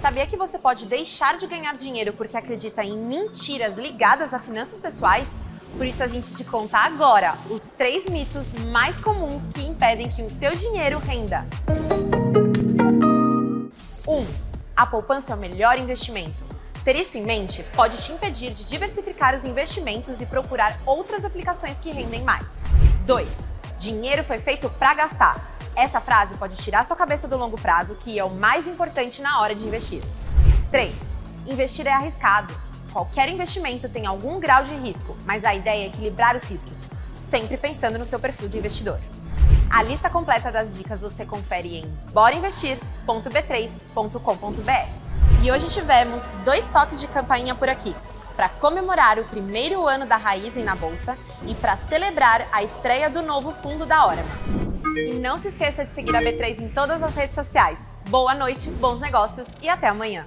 Sabia que você pode deixar de ganhar dinheiro porque acredita em mentiras ligadas a finanças pessoais? Por isso a gente te conta agora os três mitos mais comuns que impedem que o seu dinheiro renda. 1. Um, a poupança é o melhor investimento. Ter isso em mente pode te impedir de diversificar os investimentos e procurar outras aplicações que rendem mais. 2. Dinheiro foi feito para gastar. Essa frase pode tirar sua cabeça do longo prazo, que é o mais importante na hora de investir. 3. Investir é arriscado. Qualquer investimento tem algum grau de risco, mas a ideia é equilibrar os riscos, sempre pensando no seu perfil de investidor. A lista completa das dicas você confere em borainvestir.b3.com.br. E hoje tivemos dois toques de campainha por aqui, para comemorar o primeiro ano da Raizen na Bolsa e para celebrar a estreia do novo fundo da Orama. E não se esqueça de seguir a B3 em todas as redes sociais. Boa noite, bons negócios e até amanhã.